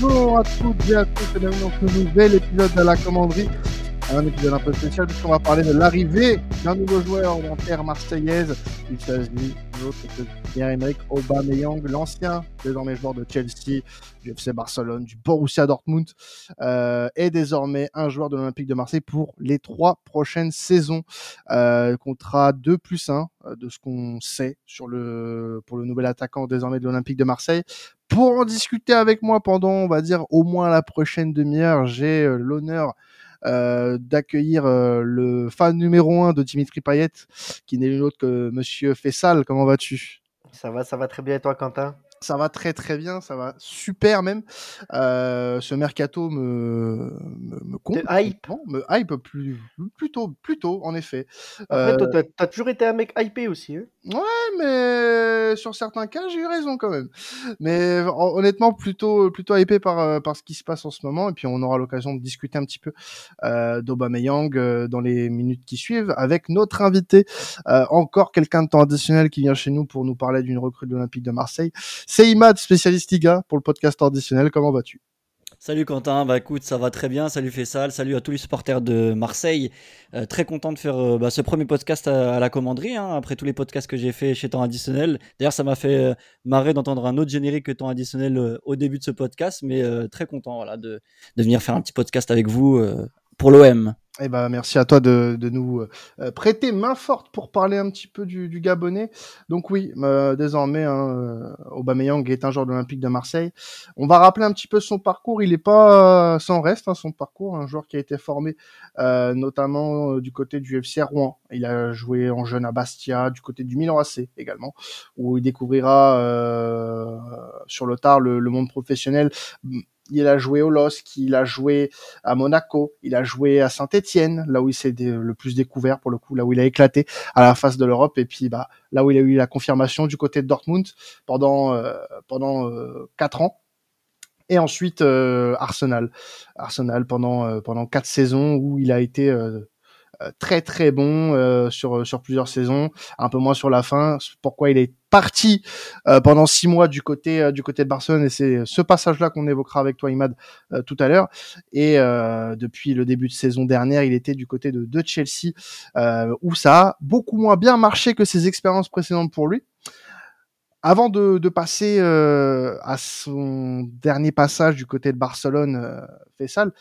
Bonjour à toutes et à tous et bienvenue dans ce nouvel épisode de la commanderie. Un épisode un peu spécial puisqu'on va parler de l'arrivée d'un nouveau joueur en terre marseillaise. Il s'agit de Pierre-Emerick Aubameyang, l'ancien désormais joueur de Chelsea, du FC Barcelone, du Borussia Dortmund, euh, est désormais un joueur de l'Olympique de Marseille pour les trois prochaines saisons. Euh, contrat 2 plus 1 euh, de ce qu'on sait sur le, pour le nouvel attaquant désormais de l'Olympique de Marseille. Pour en discuter avec moi pendant, on va dire, au moins la prochaine demi-heure, j'ai euh, l'honneur euh, d'accueillir euh, le fan numéro un de Dimitri Payet, qui n'est nul autre que Monsieur Fessal. Comment vas-tu? Ça va, ça va très bien et toi, Quentin? Ça va très très bien, ça va super même. Euh, ce mercato me me, me compte, hype, me hype plus plutôt plutôt en effet. Après, toi, t'as as toujours été un mec hypé aussi. Hein? Ouais, mais sur certains cas, j'ai eu raison quand même. Mais hon- honnêtement, plutôt plutôt hypé par euh, par ce qui se passe en ce moment. Et puis on aura l'occasion de discuter un petit peu euh, d'Aubameyang euh, dans les minutes qui suivent avec notre invité, euh, encore quelqu'un de temps additionnel qui vient chez nous pour nous parler d'une recrue de l'Olympique de Marseille. C'est Imad, spécialiste Liga pour le podcast traditionnel. Comment vas-tu? Salut Quentin, bah écoute, ça va très bien. Salut Fessal, salut à tous les supporters de Marseille. Euh, très content de faire euh, bah, ce premier podcast à, la commanderie, hein, après tous les podcasts que j'ai fait chez Temps Additionnel. D'ailleurs, ça m'a fait euh, marrer d'entendre un autre générique que Temps Additionnel au début de ce podcast, mais très content de, venir faire un petit podcast avec vous l'OM. Eh ben, merci à toi de, de nous euh, prêter main forte pour parler un petit peu du, du Gabonais. Donc oui, euh, désormais, hein, euh, Aubameyang est un joueur de l'Olympique de Marseille. On va rappeler un petit peu son parcours. Il n'est pas euh, sans reste, hein, son parcours. Un joueur qui a été formé euh, notamment du côté du FC Rouen. Il a joué en jeune à Bastia, du côté du Milan AC également, où il découvrira sur le tard le, le monde professionnel il a joué au LOSC, il a joué à Monaco, il a joué à Saint-Etienne, là où il s'est le plus découvert pour le coup, là où il a éclaté à la face de l'Europe, et puis bah là où il a eu la confirmation du côté de Dortmund pendant euh, pendant euh, quatre ans. Et ensuite euh, Arsenal, Arsenal pendant euh, pendant quatre saisons où il a été euh, très très bon euh, sur sur plusieurs saisons, un peu moins sur la fin. Pourquoi il est parti euh, pendant six mois du côté euh, du côté de Barcelone et c'est ce passage-là qu'on évoquera avec toi Imad euh, tout à l'heure. Et euh, depuis le début de saison dernière, il était du côté de, de Chelsea euh, où ça a beaucoup moins bien marché que ses expériences précédentes pour lui. Avant de, de passer euh, à son dernier passage du côté de Barcelone, euh, Fessal,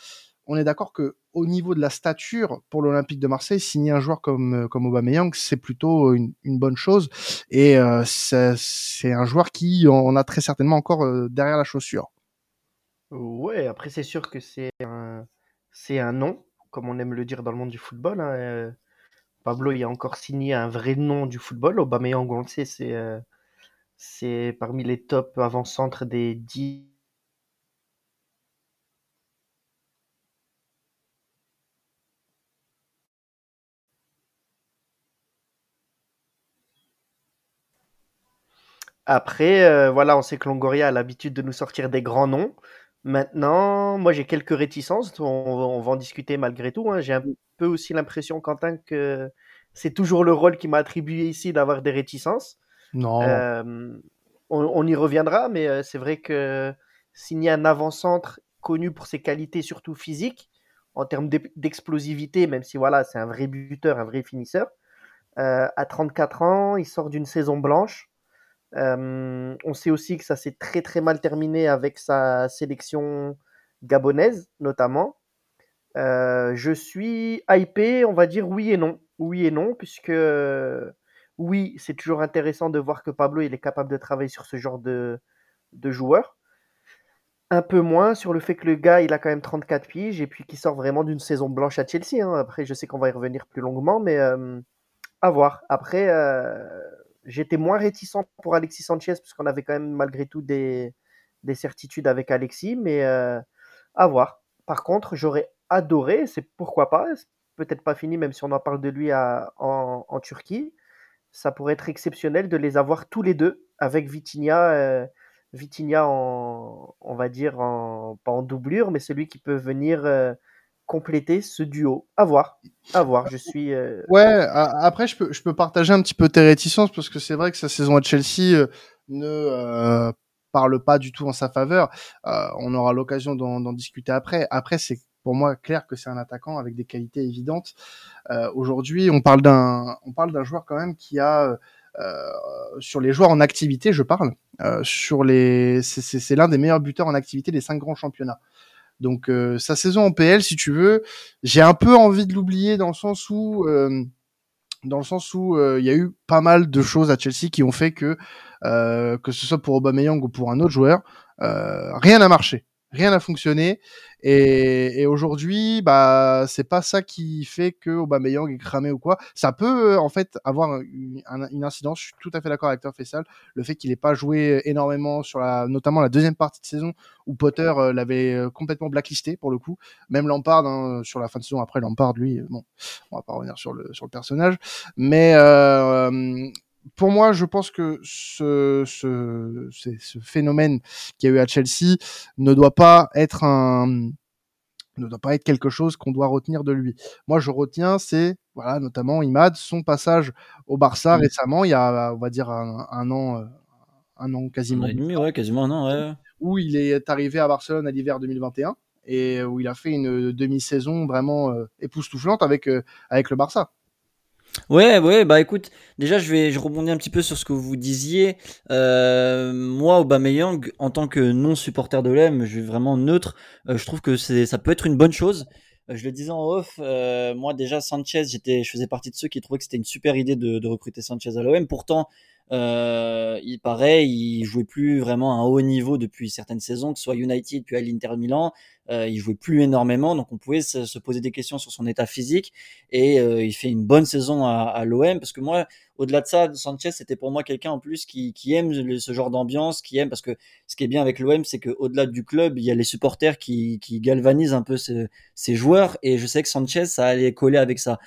on est d'accord que au niveau de la stature pour l'Olympique de Marseille, signer un joueur comme euh, comme Aubameyang, c'est plutôt une, une bonne chose et euh, c'est un joueur qui en a très certainement encore euh, derrière la chaussure. Ouais, après, c'est sûr que c'est un, c'est un nom, comme on aime le dire dans le monde du football. hein, euh, Pablo, il a encore signé un vrai nom du football. Aubameyang, on le sait, c'est euh, c'est parmi les top avant-centres des 10 Après, euh, voilà, on sait que Longoria a l'habitude de nous sortir des grands noms. Maintenant, moi j'ai quelques réticences, on, on va en discuter malgré tout. hein. J'ai un peu aussi l'impression, Quentin, que c'est toujours le rôle qui m'a attribué ici d'avoir des réticences. Non, Euh, on, on y reviendra, mais euh, c'est vrai que signer un avant-centre connu pour ses qualités surtout physiques, en termes d'e- d'explosivité, même si voilà, c'est un vrai buteur, un vrai finisseur, euh, à 34 ans, il sort d'une saison blanche. Euh, on sait aussi que ça s'est très très mal terminé avec sa sélection gabonaise, notamment. Euh, je suis hypé, on va dire oui et non. Oui et non, puisque euh, oui, c'est toujours intéressant de voir que Pablo il est capable de travailler sur ce genre de, de joueur. Un peu moins sur le fait que le gars il a quand même 34 piges et puis qu'il sort vraiment d'une saison blanche à Chelsea. hein. Après, je sais qu'on va y revenir plus longuement, mais à voir. Après, j'étais moins réticent pour Alexis Sanchez, puisqu'on avait quand même malgré tout des, des certitudes avec Alexis, mais euh, à voir. Par contre, j'aurais adoré, c'est pourquoi pas, peut-être pas fini, même si on en parle de lui en Turquie, ça pourrait être exceptionnel de les avoir tous les deux avec Vitinha, euh, Vitinha en, on va dire, en, pas en doublure, mais celui qui peut venir euh, compléter ce duo. À voir, à voir. Je suis. euh, Ouais, après je peux partager un petit peu tes réticences parce que c'est vrai que sa saison à Chelsea euh, ne euh, parle pas du tout en sa faveur. on aura l'occasion d'en discuter après. Après, c'est pour moi clair que c'est un attaquant avec des qualités évidentes. Aujourd'hui, on parle d'un on parle d'un joueur quand même qui a sur les joueurs en activité, je parle. sur les, c'est l'un des meilleurs buteurs en activité des cinq grands championnats. Donc euh, sa saison en PL, si tu veux, j'ai un peu envie de l'oublier dans le sens où euh, dans le sens où euh, il y a eu pas mal de choses à Chelsea qui ont fait que que ce soit pour Aubameyang ou pour un autre joueur, rien n'a marché rien n'a fonctionné. Et, et aujourd'hui bah c'est pas ça qui fait que Aubameyang est cramé ou quoi. Ça peut euh, en fait avoir une, incidence. Je suis tout à fait d'accord avec toi Fessal le fait qu'il ait pas joué énormément sur la notamment la deuxième partie de saison où Potter euh, l'avait euh, complètement blacklisté pour le coup. Même Lampard hein, sur la fin de saison après Lampard lui bon on va pas revenir sur le sur le personnage. Mais euh, pour moi, je pense que ce, ce, ce phénomène qu'il y a eu à Chelsea ne doit pas être un ne doit pas être quelque chose qu'on doit retenir de lui. Moi, je retiens, c'est voilà, notamment Imad, son passage au Barça mmh. récemment, il y a, on va dire un, an, euh, un an quasiment. Un ouais, quasiment un an, ouais. Où il est arrivé à Barcelone à l'hiver 2021 et où il a fait une demi-saison vraiment euh, époustouflante avec euh, avec le Barça. Ouais, ouais, bah écoute, déjà je vais je rebondis un petit peu sur ce que vous disiez. Euh, moi, Aubameyang, en tant que non supporter de l'OM, je suis vraiment neutre. Euh, je trouve que c'est ça peut être une bonne chose. Euh, je le disais en off, euh, moi déjà Sanchez, j'étais, je faisais partie de ceux qui trouvaient que c'était une super idée de, de recruter Sanchez à l'OM. Pourtant, euh, il paraît, il jouait plus vraiment à un haut niveau depuis certaines saisons, que ce soit United puis à l'Inter Milan. Euh, il jouait plus énormément, donc on pouvait se, poser des questions sur son état physique. Et euh, il fait une bonne saison à, à l'OM parce que moi, au-delà de ça, Sanchez c'était pour moi quelqu'un en plus qui, qui aime ce genre d'ambiance, qui aime parce que ce qui est bien avec l'OM, c'est que au-delà du club, il y a les supporters qui, qui galvanisent un peu ces, ces joueurs. Et je sais que Sanchez, ça allait coller avec ça.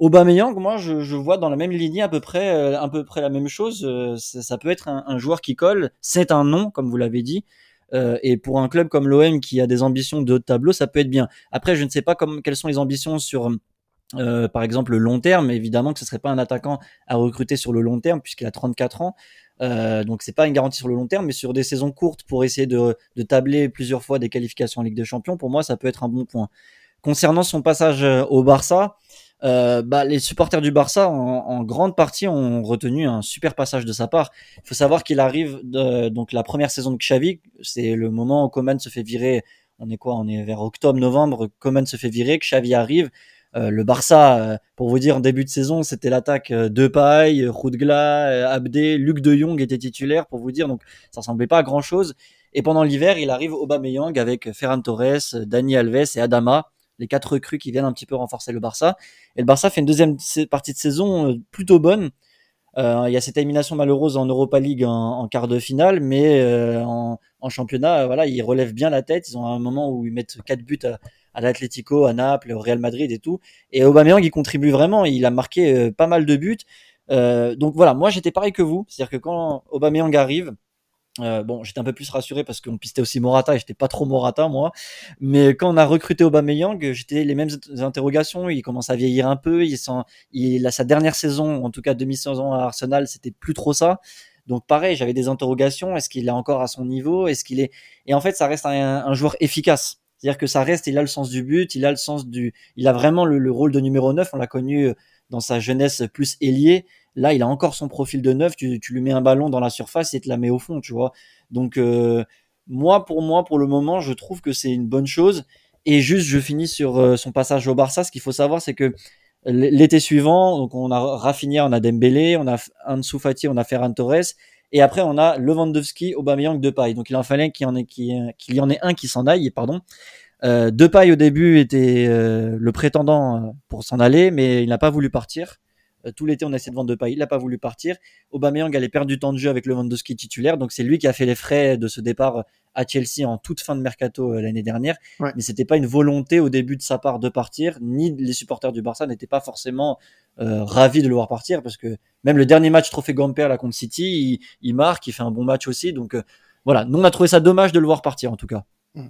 Aubameyang, moi, je, je, vois dans la même lignée à peu près, euh, à peu près la même chose. Euh, ça, peut être un, un, joueur qui colle. C'est un nom, comme vous l'avez dit. Euh, et pour un club comme l'OM qui a des ambitions de tableau, ça peut être bien. Après, je ne sais pas comme, quelles sont les ambitions sur, euh, par exemple, le long terme. Évidemment que ce serait pas un attaquant à recruter sur le long terme puisqu'il a 34 ans. Euh, donc c'est pas une garantie sur le long terme, mais sur des saisons courtes pour essayer de, de tabler plusieurs fois des qualifications en Ligue des Champions, pour moi ça peut être un bon point. Concernant son passage au Barça, euh, bah, les supporters du Barça, en, grande partie, ont retenu un super passage de sa part. Il faut savoir qu'il arrive donc la première saison de Xavi, c'est le moment où Coman se fait virer. On est quoi? On est vers octobre-novembre. Coman se fait virer, Xavi arrive. Euh, le Barça, euh, pour vous dire, en début de saison, c'était l'attaque euh, de Paille, Roudgla, Abdé, Luc de Jong était titulaire, pour vous dire. Donc, ça ressemblait pas à grand chose. Et pendant l'hiver, il arrive Aubameyang avec Ferran Torres, Dani Alves et Adama les quatre recrues qui viennent un petit peu renforcer le Barça. Et le Barça fait une deuxième partie de saison euh, plutôt bonne. Euh, il y a cette élimination malheureuse en Europa League en, quart de finale, mais euh, en, championnat, voilà, ils relèvent bien la tête. Ils ont un moment où ils mettent quatre buts à, l'Atlético, à Naples, au Real Madrid et tout. Et Aubameyang, il contribue vraiment. Il a marqué pas mal de buts. donc voilà, moi j'étais pareil que vous, c'est-à-dire que quand Aubameyang arrive, euh, bon, j'étais un peu plus rassuré parce qu'on pistait aussi Morata et j'étais pas trop Morata moi. Mais quand on a recruté Aubameyang, j'étais les mêmes interrogations. Il commence à vieillir un peu. Il, sent, il a sa dernière saison, en tout cas demi-saison à Arsenal, c'était plus trop ça. Donc pareil, j'avais des interrogations. Est-ce qu'il est encore à son niveau? Est-ce qu'il est Et en fait, ça reste un, joueur efficace. C'est-à-dire que ça reste, il a le sens du but, il a le sens du, il a vraiment le, le rôle de numéro 9. On l'a connu dans sa jeunesse plus ailier. Là, il a encore son profil de neuf. Tu, lui mets un ballon dans la surface et te la met au fond, tu vois. Donc, euh, moi, pour moi, pour le moment, je trouve que c'est une bonne chose. Et juste, je finis sur euh, son passage au Barça. Ce qu'il faut savoir, c'est que l'été suivant, donc on a Rafinha, on a Dembélé, on a Ansu Fati, on a Ferran Torres. Et après, on a Lewandowski, Aubameyang, Depay. Donc, il en fallait qu'il y en ait, qu'il y en ait un qui s'en aille, pardon. Euh, Depay, au début, était euh, le prétendant pour s'en aller, mais il n'a pas voulu partir. Euh, tout l'été, on a essayé de vendre Depay, il n'a pas voulu partir. Aubameyang allait perdre du temps de jeu avec le Lewandowski titulaire, donc c'est lui qui a fait les frais de ce départ à Chelsea en toute fin de mercato euh, l'année dernière. Ouais. Mais c'était pas une volonté au début de sa part de partir, ni les supporters du Barça n'étaient pas forcément euh, ravis de le voir partir, parce que même le dernier match Trophée Gamper la contre City, il, marque, il fait un bon match aussi. Donc voilà, nous on a trouvé ça dommage de le voir partir en tout cas. Mm.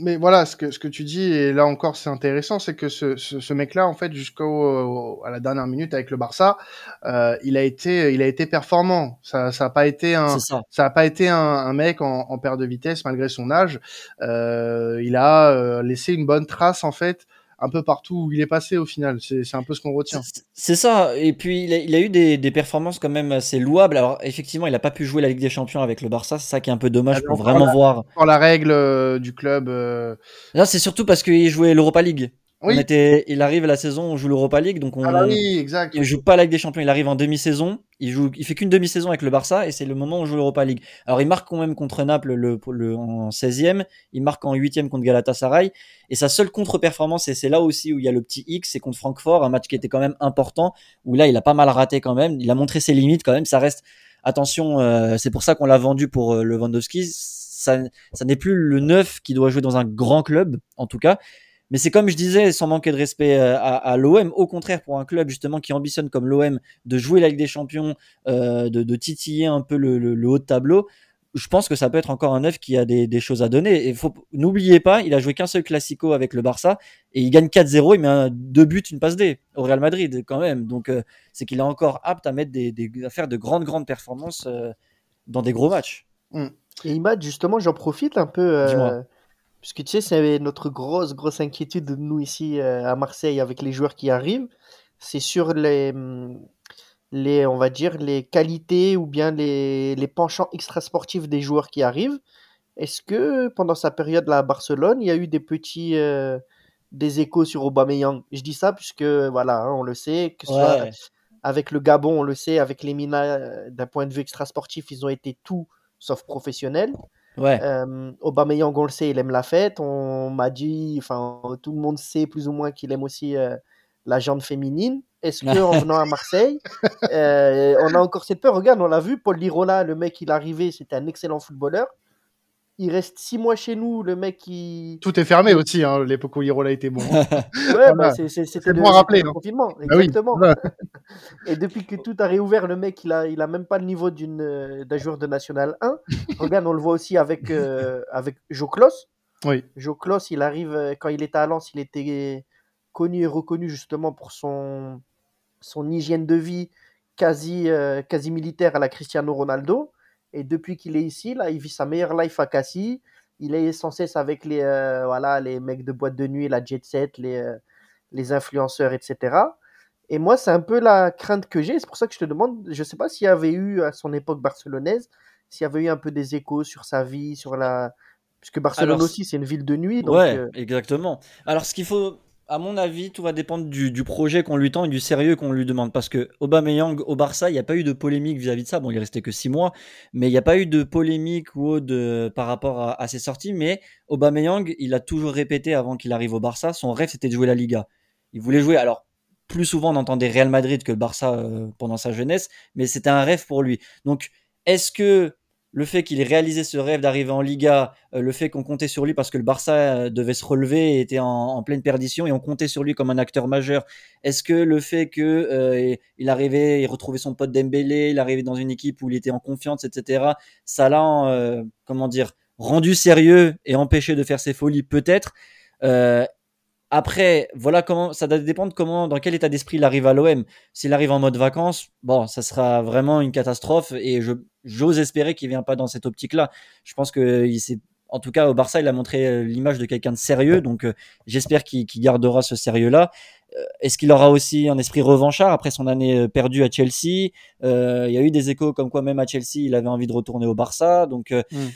Mais voilà, ce que, ce que tu dis, et là encore c'est intéressant, c'est que ce, ce, ce mec-là, en fait, jusqu'au à la dernière minute avec le Barça, euh, il a été, il a été performant. Ça, ça a pas été un, ça. ça a pas été un, un mec en, en, perte de vitesse malgré son âge. Euh, il a euh, laissé une bonne trace en fait un peu partout où il est passé au final. C'est un peu ce qu'on retient. C'est ça. Et puis il a, il a eu des, des, performances quand même assez louables. Alors effectivement, il n'a pas pu jouer la Ligue des Champions avec le Barça. C'est ça qui est un peu dommage pour vraiment la, voir. Pour la règle euh, du club. Euh... Là, c'est surtout parce qu'il jouait l'Europa League. Oui. On était, il arrive à la saison, on joue l'Europa League, donc on. Ah bah oui, exact. Il joue pas la Ligue des Champions, il arrive en demi-saison. Il joue, il fait qu'une demi-saison avec le Barça et c'est le moment où on joue l'Europa League. Alors il marque quand même contre Naples le, le en 16e, il marque en 8e contre Galatasaray et sa seule contre-performance et c'est là aussi où il y a le petit X, c'est contre Francfort, un match qui était quand même important où là il a pas mal raté quand même, il a montré ses limites quand même. Ça reste, attention, euh, c'est pour ça qu'on l'a vendu pour euh, Lewandowski. Ça, ça n'est plus le neuf qui doit jouer dans un grand club, en tout cas. Mais c'est comme je disais, sans manquer de respect euh, à, à l'OM, au contraire pour un club justement qui ambitionne comme l'OM de jouer la Ligue des Champions, euh, de, de, titiller un peu le, le, le, haut de tableau, je pense que ça peut être encore un neuf qui a des, des choses à donner. Et faut n'oubliez pas, il a joué qu'un seul classico avec le Barça et il gagne 4-0, il met un, deux buts, une passe D au Real Madrid quand même. Donc euh, c'est qu'il est encore apte à mettre des, des, à faire de grandes grandes performances euh, dans des gros matchs. Mmh. Et Imad, justement, j'en profite un peu. Euh, Puisque tu sais, c'est notre grosse, grosse inquiétude de nous ici euh, à Marseille avec les joueurs qui arrivent. C'est sur les, les, on va dire, les qualités ou bien les, les penchants extrasportifs des joueurs qui arrivent. Est-ce que pendant sa période là à Barcelone, il y a eu des petits euh, des échos sur Aubameyang? Je dis ça puisque voilà, hein, on le sait, que ce Ouais. soit avec le Gabon, on le sait, avec les Mina, euh, d'un point de vue extrasportif, ils ont été tout sauf professionnels. Ouais. Euh, Aubameyang, on le sait, il aime la fête. On m'a dit, enfin, tout le monde sait plus ou moins qu'il aime aussi euh, la jante féminine. Est-ce que en venant à Marseille, euh, on a encore cette peur? Regarde, on l'a vu, Paul Lirola, le mec, il est arrivé, c'était un excellent footballeur. Il reste six mois chez nous, le mec qui. Tout est fermé aussi, hein, l'époque où Lirola était bon. Ouais, Voilà. bah, c'est- c'est- c'était le, bon à rappeler, c'était le hein. confinement, Ah oui, exactement. voilà. Et depuis que tout a réouvert, le mec, il a, il a même pas le niveau d'une, euh, d'un joueur de National 1. Regarde, on le voit aussi avec, euh, avec Jo Klos. Oui. Jo Klos, il arrive, euh, quand il était à Lens, il était connu et reconnu justement pour son, son hygiène de vie quasi, euh, quasi militaire à la Cristiano Ronaldo. Et depuis qu'il est ici, là, il vit sa meilleure life à Cassis. Il est sans cesse avec les, euh, voilà, les mecs de boîte de nuit, la jet set, les, euh, les influenceurs, etc. Et moi, c'est un peu la crainte que j'ai. C'est pour ça que je te demande, je ne sais pas s'il y avait eu à son époque barcelonaise, s'il y avait eu un peu des échos sur sa vie, sur la... Puisque Barcelone Alors, aussi, c'est une ville de nuit. Donc, Ouais, euh, exactement. Alors, ce qu'il faut, à mon avis, tout va dépendre du, du projet qu'on lui tend et du sérieux qu'on lui demande. Parce que Aubameyang au Barça, il n'y a pas eu de polémique vis-à-vis de ça. Bon, il est resté que six mois, mais il n'y a pas eu de polémique ou de, par rapport à, à ses sorties. Mais Aubameyang, il a toujours répété avant qu'il arrive au Barça, son rêve c'était de jouer la Liga. Il voulait jouer. Alors, plus souvent on entendait Real Madrid que le Barça euh, pendant sa jeunesse, mais c'était un rêve pour lui. Donc, est-ce que le fait qu'il ait réalisé ce rêve d'arriver en Liga, euh, le fait qu'on comptait sur lui parce que le Barça euh, devait se relever et était en, pleine perdition et on comptait sur lui comme un acteur majeur. Est-ce que le fait que euh, il arrivait, il retrouvait son pote Dembélé, il arrivait dans une équipe où il était en confiance, etc. Ça l'a, euh, comment dire, rendu sérieux et empêché de faire ses folies peut-être. Après, voilà comment ça doit dépendre comment, dans quel état d'esprit il arrive à l'OM. S'il arrive en mode vacances, bon, ça sera vraiment une catastrophe et je j'ose espérer qu'il vient pas dans cette optique-là. Je pense que il s'est, en tout cas au Barça, il a montré euh, l'image de quelqu'un de sérieux, donc euh, j'espère qu'il gardera ce sérieux-là. Euh, Est-ce qu'il aura aussi un esprit revanchard après son année perdue à Chelsea? Euh, Il y a eu des échos comme quoi même à Chelsea, il avait envie de retourner au Barça, donc. euh, Mm.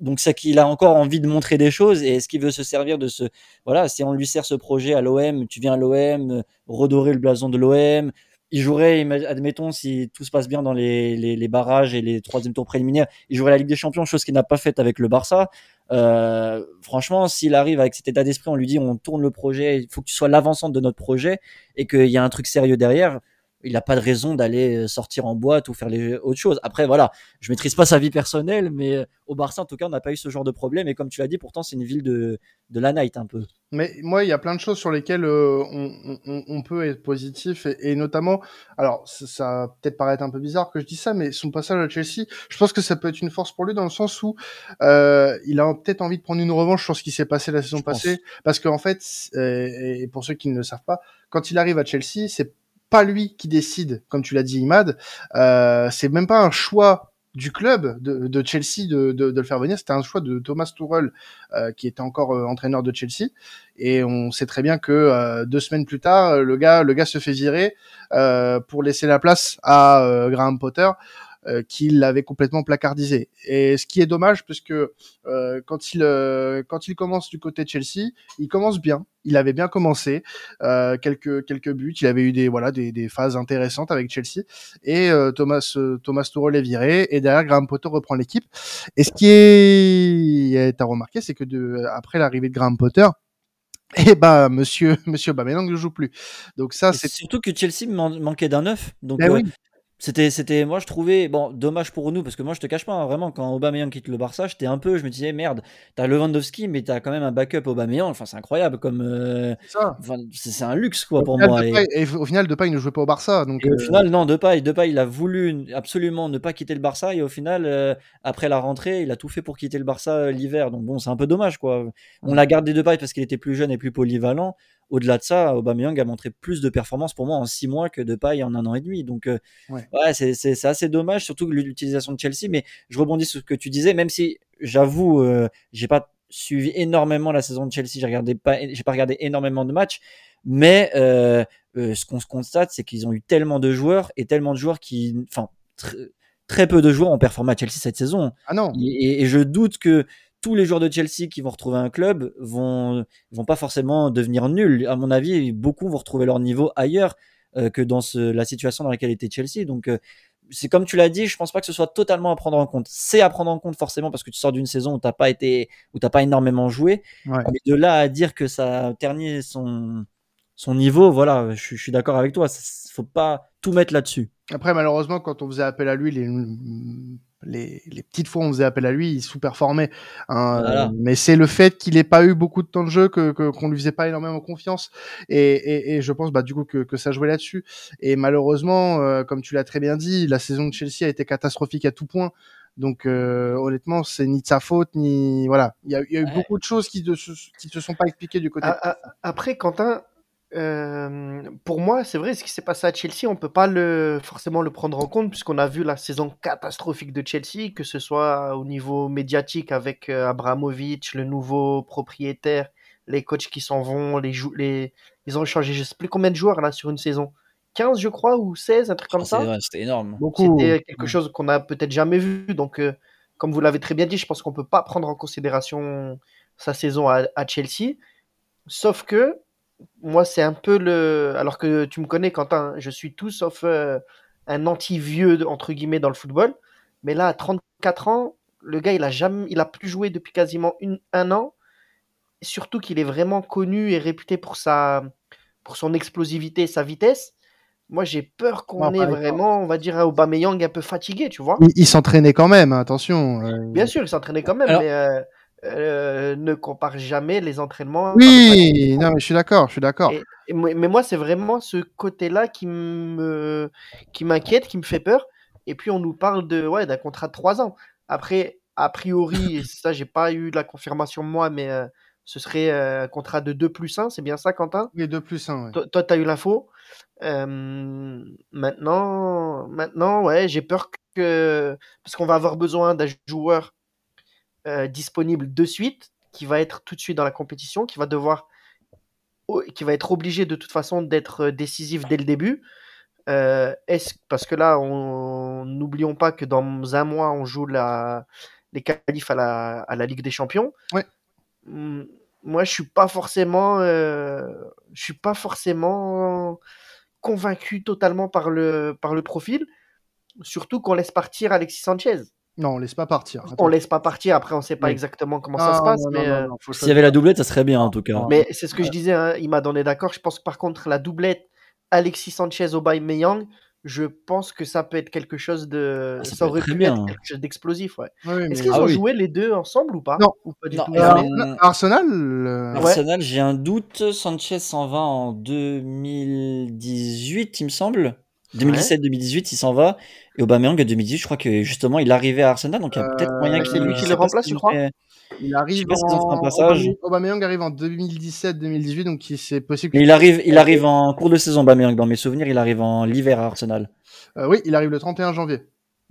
donc c'est qu'il a encore envie de montrer des choses et est-ce qu'il veut se servir de ce voilà si on lui sert ce projet à l'OM tu viens à l'OM redorer le blason de l'OM il jouerait admettons si tout se passe bien dans les, les, les barrages et les troisième tours préliminaires il jouerait la Ligue des Champions chose qu'il n'a pas faite avec le Barça. Euh, franchement s'il arrive avec cet état d'esprit on lui dit on tourne le projet il faut que tu sois l'avancante de notre projet et qu'il y a un truc sérieux derrière il n'a pas de raison d'aller euh, sortir en boîte ou faire les autres choses. Après, voilà, je maîtrise pas sa vie personnelle, mais euh, au Barça, en tout cas, on n'a pas eu ce genre de problème. Et comme tu l'as dit, pourtant, c'est une ville de, de la night un peu. Mais moi, il y a plein de choses sur lesquelles euh, on, on, on, peut être positif, et, et notamment, alors ça, ça va peut-être paraître un peu bizarre que je dis ça, mais son passage à Chelsea, je pense que ça peut être une force pour lui dans le sens où euh, il a peut-être envie de prendre une revanche sur ce qui s'est passé la saison je passée, pense. parce qu'en fait, et pour ceux qui ne le savent pas, quand il arrive à Chelsea, c'est pas lui qui décide, comme tu l'as dit, Imad. Euh, c'est même pas un choix du club de, Chelsea de, de, de, le faire venir, c'était un choix de Thomas Tuchel euh, qui était encore euh, entraîneur de Chelsea. Et on sait très bien que deux semaines plus tard, le gars, le gars se fait virer pour laisser la place à Graham Potter euh, qui l'avait complètement placardisé. Et ce qui est dommage, parce que euh, quand il euh, quand il commence du côté de Chelsea, il commence bien. Il avait bien commencé, euh, quelques quelques buts. Il avait eu des voilà des, des phases intéressantes avec Chelsea. Et euh, Thomas Thomas Tuchel est viré et derrière Graham Potter reprend l'équipe. Et ce qui est à remarquer, c'est que de, après l'arrivée de Graham Potter, et bah monsieur monsieur Bameyang ne joue plus. Donc ça c'est surtout que Chelsea man manquait d'un neuf. Donc ben euh, oui. C'était, c'était, moi je trouvais, bon, dommage pour nous, parce que moi je te cache pas, hein, vraiment, quand Aubameyang quitte le Barça, j'étais un peu, je me disais, merde, t'as Lewandowski, mais t'as quand même un backup Aubameyang, enfin c'est incroyable, comme, euh, c'est, c'est un luxe quoi au pour moi. Depay, Et, et, au final, Depay ne jouait pas au Barça, donc. et au euh, final, non, Depay, Depay, il a voulu absolument ne pas quitter le Barça, et au final, euh, après la rentrée, il a tout fait pour quitter le Barça euh, l'hiver, donc bon, c'est un peu dommage quoi. On l'a gardé Depay parce qu'il était plus jeune et plus polyvalent. Au-delà de ça, Aubameyang a montré plus de performance pour moi en six mois que Depay en un an et demi. Donc, euh, Ouais. ouais, c'est, assez dommage, surtout l'utilisation de Chelsea. Mais je rebondis sur ce que tu disais, même si j'avoue, euh, j'ai pas suivi énormément la saison de Chelsea, j'ai regardé pas, j'ai pas regardé énormément de matchs, mais euh, euh, ce qu'on se constate, c'est qu'ils ont eu tellement de joueurs et tellement de joueurs qui, enfin, tr- très peu de joueurs ont performé à Chelsea cette saison. Ah non. Et, et je doute que tous les joueurs de Chelsea qui vont retrouver un club vont vont pas forcément devenir nuls. À mon avis, beaucoup vont retrouver leur niveau ailleurs euh, que dans ce, la situation dans laquelle était Chelsea. Donc euh, c'est comme tu l'as dit, je pense pas que ce soit totalement à prendre en compte. C'est à prendre en compte forcément parce que tu sors d'une saison où t'as pas été, où t'as pas énormément joué. Ouais. Mais de là à dire que ça a terni son son niveau, voilà, je, je suis d'accord avec toi. Faut pas tout mettre là-dessus. Après, malheureusement, quand on faisait appel à lui, les, les, les petites fois où on faisait appel à lui, il sous-performait. Hein, Voilà. euh, mais c'est le fait qu'il ait pas eu beaucoup de temps de jeu, que que- qu'on lui faisait pas énormément confiance. Et, et, et je pense, bah, du coup, que, que ça jouait là-dessus. Et malheureusement, euh, comme tu l'as très bien dit, la saison de Chelsea a été catastrophique à tout point. Donc, euh, honnêtement, c'est ni de sa faute, ni voilà. Il y a, il y a eu Ouais. beaucoup de choses qui ne se, qui se sont pas expliquées du côté. Après, Quentin, euh, pour moi, c'est vrai, ce qui s'est passé à Chelsea, on peut pas le, forcément le prendre en compte, puisqu'on a vu la saison catastrophique de Chelsea, que ce soit au niveau médiatique avec euh, Abramovich, le nouveau propriétaire, les coachs qui s'en vont, les, les... ils ont changé je sais plus combien de joueurs là sur une saison. 15, je crois, ou 16, un truc comme C'est- ça. C'était énorme. Beaucoup. C'était quelque chose qu'on a peut-être jamais vu. Donc, euh, comme vous l'avez très bien dit, je pense qu'on peut pas prendre en considération sa saison à, à Chelsea. Sauf que, moi, c'est un peu le. Alors que tu me connais, Quentin, je suis tout sauf euh, un anti-vieux, entre guillemets, dans le football. Mais là, à 34 ans, le gars, il a jamais, il a plus joué depuis quasiment une, un an. Surtout qu'il est vraiment connu et réputé pour sa, pour son explosivité et sa vitesse. Moi, j'ai peur qu'on ait vraiment, on va dire, un Aubameyang un peu fatigué, tu vois. Il, il s'entraînait quand même, hein, attention. euh. Bien sûr, il s'entraînait quand même, Alors- mais euh, euh, ne compare jamais les entraînements. Oui, non, mais je suis d'accord, je suis d'accord. Mais moi, c'est vraiment ce côté-là qui me qui m'inquiète, qui me fait peur. Et puis, on nous parle de ouais, d'un contrat de 3 ans. Après, a priori, ça, j'ai pas eu la confirmation moi, mais euh, ce serait euh, un contrat de 2 plus 1. C'est bien ça, Quentin? Les deux plus un. Ouais. Toi, toi, tu as eu l'info? Euh, maintenant, maintenant, ouais, j'ai peur que. Parce qu'on va avoir besoin d'un joueur euh, disponible de suite, qui va être tout de suite dans la compétition, qui va devoir. qui va être obligé de toute façon d'être décisif dès le début. Euh, est-ce, parce que là, on n'oublions pas que dans un mois, on joue la, les qualifs à la, à la Ligue des Champions. Ouais. Hum, Moi, je suis pas forcément, euh, je suis pas forcément convaincu totalement par le, par le profil, surtout qu'on laisse partir Alexis Sanchez. Non, on laisse pas partir. On laisse pas partir. Après, on sait pas Oui. exactement comment Ah, ça se passe, non, mais, euh, S'il y avait la doublette, ça serait bien en tout cas. Mais c'est ce que je disais. Hein, il m'a donné d'accord. Je pense que par contre, la doublette Alexis Sanchez, Aubameyang, je pense que ça peut être quelque chose de. Ah, ça aurait être très pu bien. être quelque chose d'explosif, ouais. Oui, Est-ce qu'ils Ah ont oui. joué les deux ensemble ou pas? Non. Ou pas du Non, tout? et Euh, Arsenal, euh, Ouais. Arsenal, j'ai un doute. Sanchez s'en va en 2018, il me semble. 2017-2018, il s'en va. Et Aubameyang, 2018, je crois que justement, il arrivait à Arsenal, donc il y a peut-être moyen Euh, qu'il lui je qui le remplace, ont crois il Je arrive en... passage. Aubameyang- arrive en 2017-2018, donc il- c'est possible. Mais il arrive, il arrive en cours de saison, Aubameyang. Dans mes souvenirs, il arrive en l'hiver à Arsenal. Euh, oui, il arrive le 31 janvier.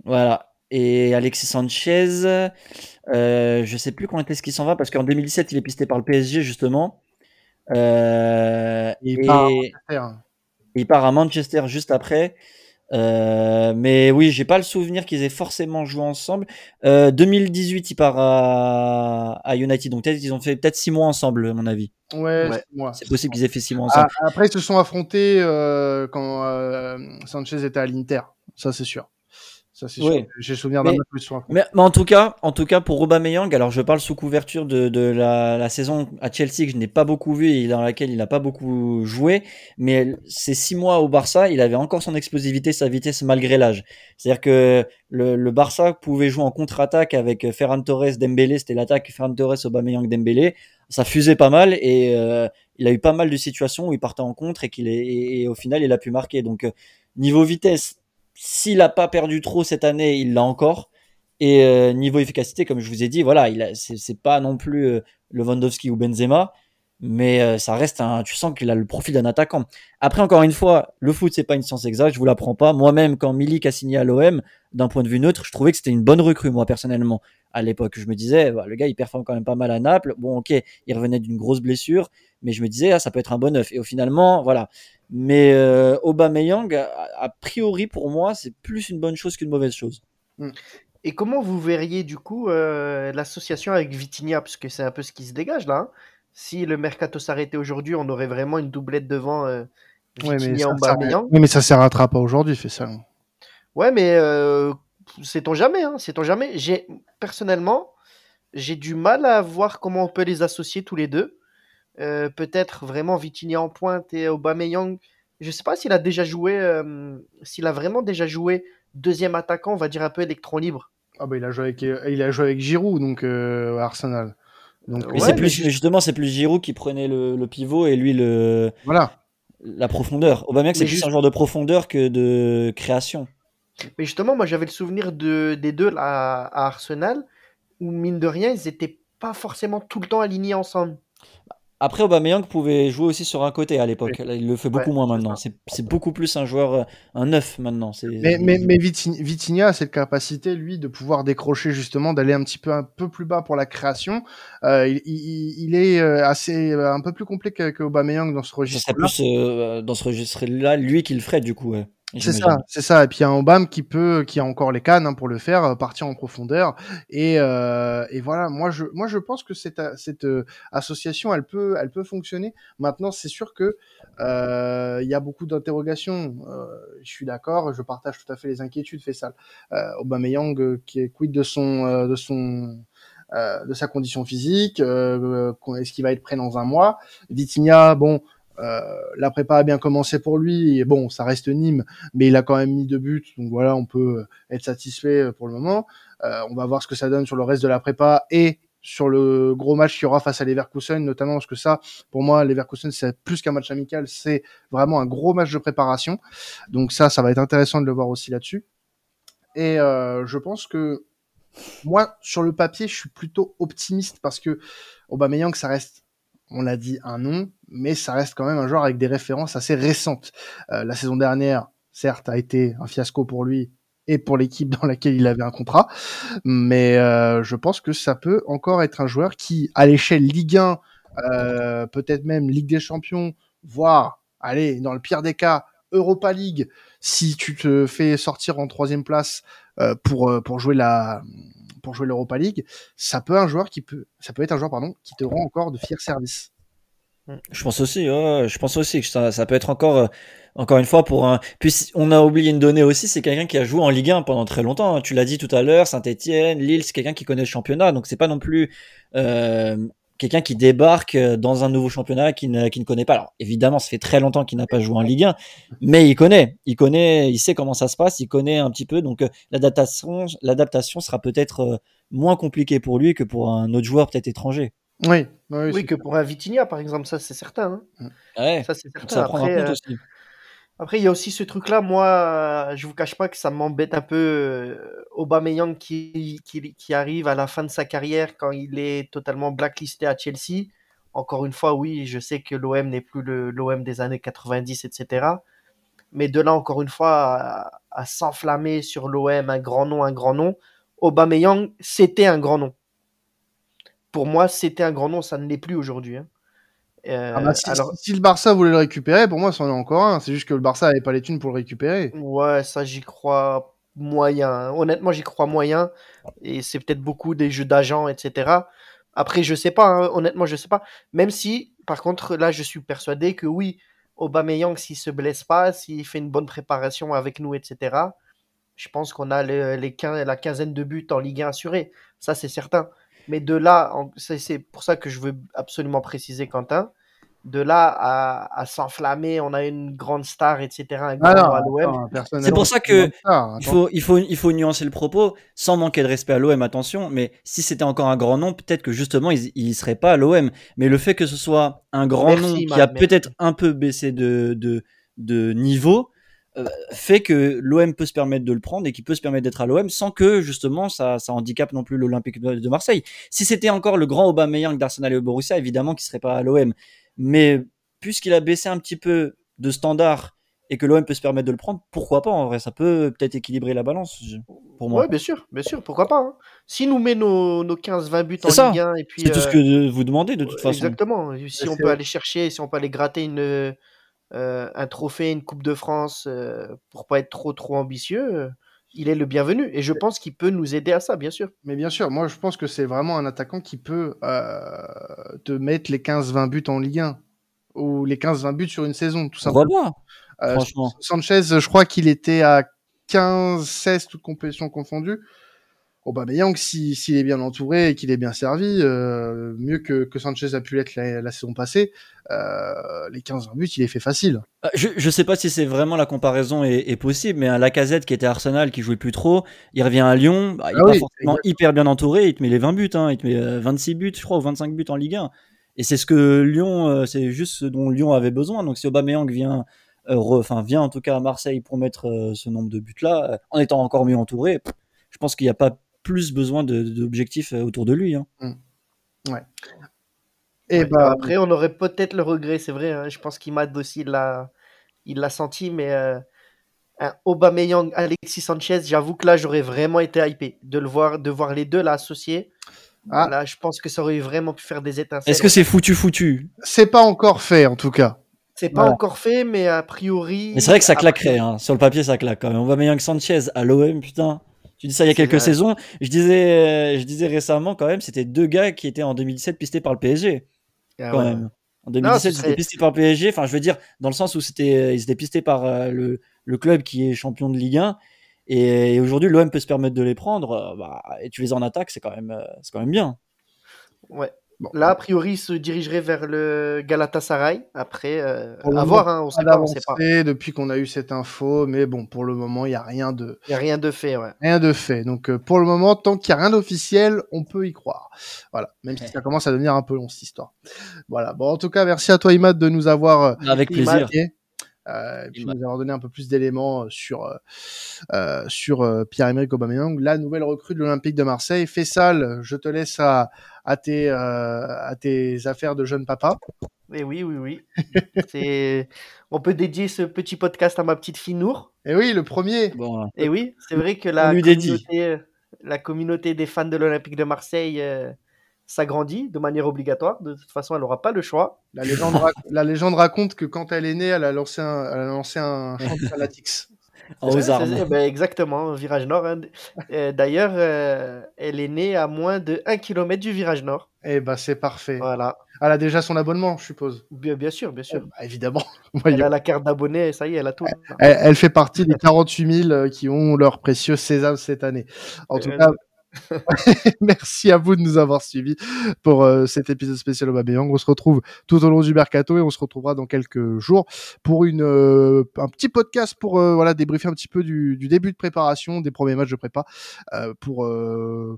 Voilà. Et Alexis Sanchez, euh, je sais plus quand est-ce qu'il s'en va parce qu'en 2017, il est pisté par le PSG justement. Euh, Il et part à Manchester. Il part à Manchester juste après. Euh, mais oui, j'ai pas le souvenir qu'ils aient forcément joué ensemble. Euh, 2018, il part à, à United, donc peut-être ils ont fait peut-être six mois ensemble, à mon avis. Ouais, Ouais. c'est possible qu'ils aient fait six mois Ah, ensemble. après, ils se sont affrontés euh, quand euh, Sanchez était à l'Inter. Ça, c'est sûr. Ça, c'est Oui. J'ai souvenir d'un sont affrontés. Mais, mais en tout cas, en tout cas pour Aubameyang, alors je parle sous couverture de, de la, la saison à Chelsea que je n'ai pas beaucoup vue et dans laquelle il n'a pas beaucoup joué, mais ces six mois au Barça, il avait encore son explosivité, sa vitesse malgré l'âge. C'est-à-dire que le, le Barça pouvait jouer en contre-attaque avec Ferran Torres, Dembélé, c'était l'attaque Ferran Torres, Aubameyang, Dembélé. Ça fusait pas mal et euh, il a eu pas mal de situations où il partait en contre et qu'il est et, et au final il a pu marquer. Donc euh, niveau vitesse, s'il a pas perdu trop cette année, il l'a encore. Et euh, niveau efficacité, comme je vous ai dit, voilà, il c'est, pas non plus euh, Lewandowski ou Benzema, mais euh, ça reste un. Tu sens qu'il a le profil d'un attaquant. Après, encore une fois, le foot c'est pas une science exacte, je vous l'apprends pas. Moi-même, quand Milik a signé à l'OM, d'un point de vue neutre, je trouvais que c'était une bonne recrue, moi personnellement. À l'époque, je me disais, bah, le gars, il performe quand même pas mal à Naples. Bon, ok, il revenait d'une grosse blessure, mais je me disais, ah, ça peut être un bon œuf. Et au finalement, voilà. Mais euh, Aubameyang, a, a priori pour moi, c'est plus une bonne chose qu'une mauvaise chose. Et comment vous verriez du coup euh, l'association avec Vitinha? Parce que c'est un peu ce qui se dégage là. hein. Si le mercato s'arrêtait aujourd'hui, on aurait vraiment une doublette devant euh, Vitinha Aubameyang. oui, mais ça s'arrêtera pas aujourd'hui, fait ça. Ouais, mais euh, sait-on jamais, hein, sait-on jamais. J'ai personnellement, j'ai du mal à voir comment on peut les associer tous les deux. Euh, Peut-être vraiment Vitinha en pointe et Aubameyang. Je sais pas s'il a déjà joué, euh, s'il a vraiment déjà joué deuxième attaquant, on va dire un peu électron libre. Ah bah il a joué avec, il a joué avec Giroud donc euh, à Arsenal. Donc Euh, Mais Ouais, c'est plus, juste- justement, c'est plus Giroud qui prenait le, le pivot et lui le, voilà. la profondeur. Aubameyang, c'est Mais plus juste- un joueur de profondeur que de création. Mais justement, moi j'avais le souvenir de, des deux là, à, à Arsenal, où mine de rien, ils étaient pas forcément tout le temps alignés ensemble. Après, Aubameyang pouvait jouer aussi sur un côté à l'époque. Il le fait beaucoup Ouais, moins maintenant. C'est c'est beaucoup plus un joueur, euh, un neuf maintenant. Mais, mais, mais Vitinha a cette capacité, lui, de pouvoir décrocher justement, d'aller un petit peu un peu plus bas pour la création. Euh, il, il, il est euh, assez euh, un peu plus complet que, que Aubameyang dans ce registre. serait plus euh, dans ce registre-là, lui qui le ferait du coup. ouais. C'est ça, c'est ça. Et puis il y a un Obama qui peut, qui a encore les cannes hein, pour le faire, euh, partir en profondeur. Et, euh, et voilà, moi je, moi je pense que cette, a- cette euh, association, elle peut, elle peut fonctionner. Maintenant, c'est sûr que euh, il y a beaucoup d'interrogations. Euh, je suis d'accord, je partage tout à fait les inquiétudes, Fessal. Euh, Aubameyang euh, qui est quid de son, euh, de son, euh, de sa condition physique. Euh, euh, Est-ce qu'il va être prêt dans un mois? Vitinha, bon. Euh, la prépa a bien commencé pour lui. Et bon, ça reste Nîmes, mais il a quand même mis deux buts. Donc voilà, on peut être satisfait euh, pour le moment. Euh, on va voir ce que ça donne sur le reste de la prépa et sur le gros match qu'il y aura face à Leverkusen, notamment parce que ça, pour moi, Leverkusen, c'est plus qu'un match amical, c'est vraiment un gros match de préparation. Donc ça, ça va être intéressant de le voir aussi là-dessus. Et euh, je pense que moi, sur le papier, je suis plutôt optimiste parce que Aubameyang, ça reste on l'a dit, un nom, mais ça reste quand même un joueur avec des références assez récentes. Euh, la saison dernière, certes, a été un fiasco pour lui et pour l'équipe dans laquelle il avait un contrat, mais euh, je pense que ça peut encore être un joueur qui, à l'échelle Ligue 1, euh, peut-être même Ligue des Champions, voire, allez, dans le pire des cas, Europa League, si tu te fais sortir en troisième place euh, pour pour jouer la pour jouer l'Europa League, ça peut un joueur qui peut, ça peut être un joueur pardon qui te rend encore de fiers services. Je pense aussi, je pense aussi que ça, ça peut être encore, euh, encore une fois pour un. Puis on a oublié une donnée aussi, c'est quelqu'un qui a joué en Ligue 1 pendant très longtemps. hein. Tu l'as dit tout à l'heure, Saint-Etienne, Lille, c'est quelqu'un qui connaît le championnat, donc c'est pas non plus. Euh, quelqu'un qui débarque euh, dans un nouveau championnat qu'il ne, ne connaît pas. Alors évidemment, ça fait très longtemps qu'il n'a pas joué en Ligue 1, mais il connaît, il connaît, il sait comment ça se passe, il connaît un petit peu. Donc euh, l'adaptation, l'adaptation sera peut-être euh, moins compliquée pour lui que pour un autre joueur peut-être étranger. Oui, oui, que pour un Vitinha par exemple, ça c'est certain. Hein. Ouais, ça c'est certain. Ça Après, compte aussi. Après, il y a aussi ce truc-là. Moi, je vous cache pas que ça m'embête un peu. Euh, Aubameyang qui, qui, qui, arrive à la fin de sa carrière quand il est totalement blacklisté à Chelsea. Encore une fois, oui, je sais que l'OM n'est plus l'OM des années 90, etc. Mais de là, encore une fois, à, s'enflammer sur l'OM, un grand nom, un grand nom. Aubameyang, c'était un grand nom. Pour moi, c'était un grand nom. Ça ne l'est plus aujourd'hui. Hein. Euh, ah bah, si, le Barça voulait le récupérer, pour moi, c'en est encore un. C'est juste que le Barça n'avait pas les thunes pour le récupérer. Ouais, ça, j'y crois moyen. Honnêtement, j'y crois moyen. Et c'est peut-être beaucoup des jeux d'agents, etc. Après, je sais pas. Hein. Honnêtement, je sais pas. Même si, par contre, là, je suis persuadé que oui, Aubameyang, s'il se blesse pas, s'il fait une bonne préparation avec nous, etc. Je pense qu'on a les, la quinzaine de buts en Ligue 1 assurés. Ça, c'est certain. Mais de là, c'est pour ça que je veux absolument préciser, Quentin, de là à, s'enflammer, on a une grande star, etc. Ah c'est pour ça que il faut, il, faut, il faut nuancer le propos sans manquer de respect à l'OM, attention. Mais si c'était encore un grand nom, peut-être que justement, il ne serait pas à l'OM. Mais le fait que ce soit un grand nom qui a peut-être un peu baissé de, de, de niveau, fait que l'OM peut se permettre de le prendre et qui peut se permettre d'être à l'OM sans que justement ça, ça handicape non plus l'Olympique de Marseille. Si c'était encore le grand Aubameyang d'Arsenal et Borussia, évidemment qu'il serait pas à l'OM. Mais puisqu'il a baissé un petit peu de standard et que l'OM peut se permettre de le prendre, pourquoi pas en vrai? Ça peut peut-être équilibrer la balance pour moi. Oui, bien sûr, bien sûr, pourquoi pas. Hein. Si nous met nos, nos 15-20 buts en Ligue 1 et puis. C'est tout ce euh, que vous demandez de toute façon. Exactement. Si on peut aller chercher, si on peut aller gratter une, euh, un trophée, une Coupe de France euh, pour pas être trop trop ambitieux, il est le bienvenu. Et je pense qu'il peut nous aider à ça, bien sûr. Mais bien sûr, moi je pense que c'est vraiment un attaquant qui peut euh, te mettre les 15-20 buts en Ligue 1 ou les 15-20 buts sur une saison, tout simplement. franchement. Sanchez, je crois qu'il était à 15-16 toutes compétitions confondues. Aubameyang, s'il si, est bien entouré et qu'il est bien servi, euh, mieux que, que, Sanchez a pu l'être la, saison passée, euh, les 15 buts, il est fait facile. Euh, je ne sais pas si c'est vraiment la comparaison est, possible, mais un Lacazette qui était à Arsenal, qui jouait plus trop, il revient à Lyon, bah, il est ah pas forcément hyper bien entouré, il te met les 20 buts, hein, il te met 26 buts, je crois, ou 25 buts en Ligue 1. Et c'est ce que Lyon, c'est juste ce dont Lyon avait besoin. Donc si Aubameyang vient, enfin vient en tout cas à Marseille pour mettre ce nombre de buts là, en étant encore mieux entouré, je pense qu'il n'y a pas plus besoin d'objectifs euh, autour de lui. Hein. Mmh. Ouais. Et bah, après, on aurait peut-être le regret, c'est vrai. Hein. je pense qu'Imad aussi l'a, il l'a senti, mais euh, un Aubameyang, Alexis Sanchez, j'avoue que là, j'aurais vraiment été hypé de le voir, de voir les deux là associés. Ah. Là, je pense que ça aurait vraiment pu faire des étincelles. Est-ce que c'est foutu, foutu? C'est pas encore fait, en tout cas. C'est pas encore fait, mais a priori. Mais c'est vrai que ça claquerait. Hein. Sur le papier, ça claque quand même. Aubameyang Sanchez à l'OM, putain. Tu dis ça il y a quelques saisons. Je disais, je disais récemment quand même, c'était deux gars qui étaient en 2017 pistés par le PSG. Ah quand même. En 2017, ils étaient pistés par le PSG. Enfin, je veux dire, dans le sens où c'était, ils étaient pistés par euh, le, le, club qui est champion de Ligue 1. Et, aujourd'hui, l'OM peut se permettre de les prendre. Euh, bah, et tu les en attaque, c'est quand même, euh, c'est quand même bien. Ouais. Là, a priori, il se dirigerait vers le Galatasaray. Après, euh, à voir, hein, on sait pas, sait pas. depuis qu'on a eu cette info, mais bon, pour le moment, il n'y a rien de. Il a rien de fait, ouais. Rien de fait. Donc, euh, pour le moment, tant qu'il n'y a rien d'officiel, on peut y croire. Voilà. Même si ça commence à devenir un peu long cette histoire. Voilà. Bon, en tout cas, merci à toi, Imad, de nous avoir. Euh, Avec plaisir. Et puis nous avoir donné un peu plus d'éléments euh, sur euh, euh, sur euh, Pierre-Emerick Aubameyang, la nouvelle recrue de l'Olympique de Marseille. Fessal, je te laisse à à tes à tes affaires de jeune papa. Et oui, oui, oui. c'est on peut dédier ce petit podcast à ma petite fille Nour. Et oui, le premier. Bon, et oui, c'est vrai que la communauté, la communauté des fans de l'Olympique de Marseille s'agrandit de manière obligatoire. De toute façon, elle n'aura pas le choix. La légende, la légende, raconte que quand elle est née, elle a lancé un, elle a lancé un champ de fanatics. Ben, exactement, virage nord. Hein. D'ailleurs, euh, elle est née à moins de 1 km du virage nord. Eh ben, c'est parfait. Voilà. Elle a déjà son abonnement, je suppose. Bien, bien sûr, bien sûr. Oh, bah, évidemment. elle a la carte d'abonné, ça y est, elle a tout. Elle, fait partie des 48 000 euh, qui ont leur précieux sésame cette année. En tout euh, cas, Merci à vous de nous avoir suivis pour euh, cet épisode spécial Aubameyang. On se retrouve tout au long du mercato et on se retrouvera dans quelques jours pour une euh, un petit podcast pour euh, voilà débriefer un petit peu du, du, début de préparation des premiers matchs de prépa pour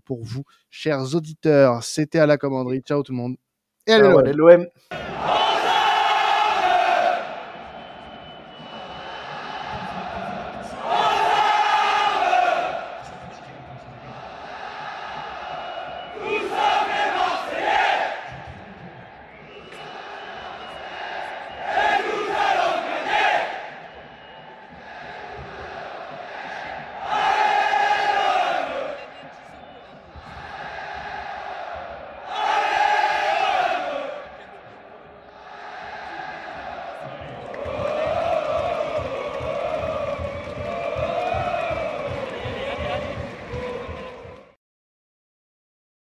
pour vous chers auditeurs. C'était à la commanderie. Ciao tout le monde. Et allez l'OM.